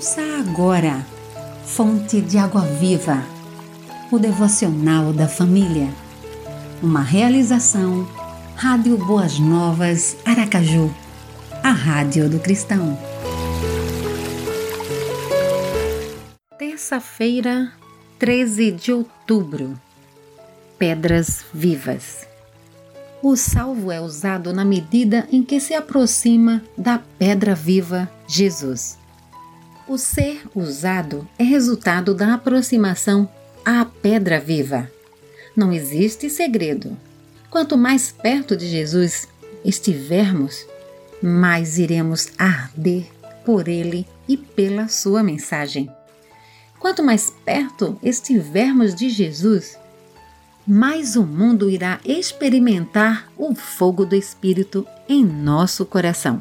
Ouça agora, Fonte de Água Viva, o devocional da família. Uma realização, Rádio Boas Novas, Aracaju, a Rádio do Cristão. Terça-feira, 13 de outubro. Pedras Vivas. O salvo é usado na medida em que se aproxima da pedra viva, Jesus. O ser usado é resultado da aproximação à pedra viva. Não existe segredo. Quanto mais perto de Jesus estivermos, mais iremos arder por ele e pela sua mensagem. Quanto mais perto estivermos de Jesus, mais o mundo irá experimentar o fogo do Espírito em nosso coração.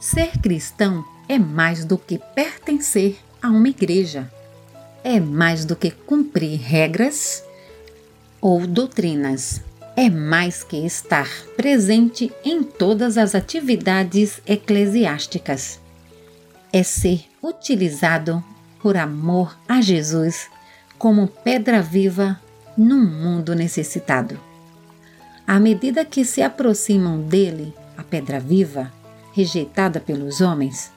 Ser cristão é mais do que pertencer a uma igreja. É mais do que cumprir regras ou doutrinas. É mais que estar presente em todas as atividades eclesiásticas. É ser utilizado por amor a Jesus como pedra viva num mundo necessitado. À medida que se aproximam dele, a pedra viva, rejeitada pelos homens,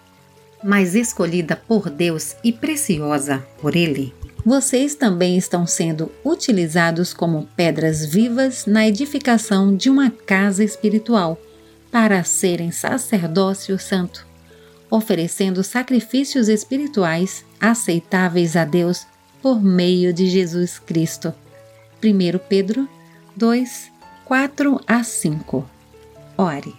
mas escolhida por Deus e preciosa por Ele, vocês também estão sendo utilizados como pedras vivas na edificação de uma casa espiritual para serem sacerdócio santo, oferecendo sacrifícios espirituais aceitáveis a Deus por meio de Jesus Cristo. 1 Pedro 2, 4 a 5. Ore.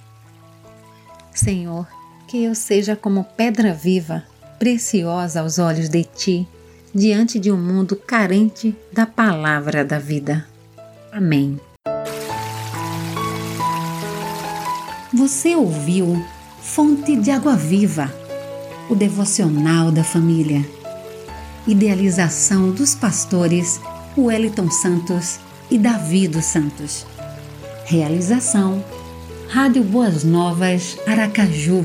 Senhor, que eu seja como pedra viva, preciosa aos olhos de ti, diante de um mundo carente da palavra da vida. Amém. Você ouviu Fonte de Água Viva, o devocional da família. Idealização dos pastores Wellington Santos e Davi dos Santos. Realização Rádio Boas Novas Aracaju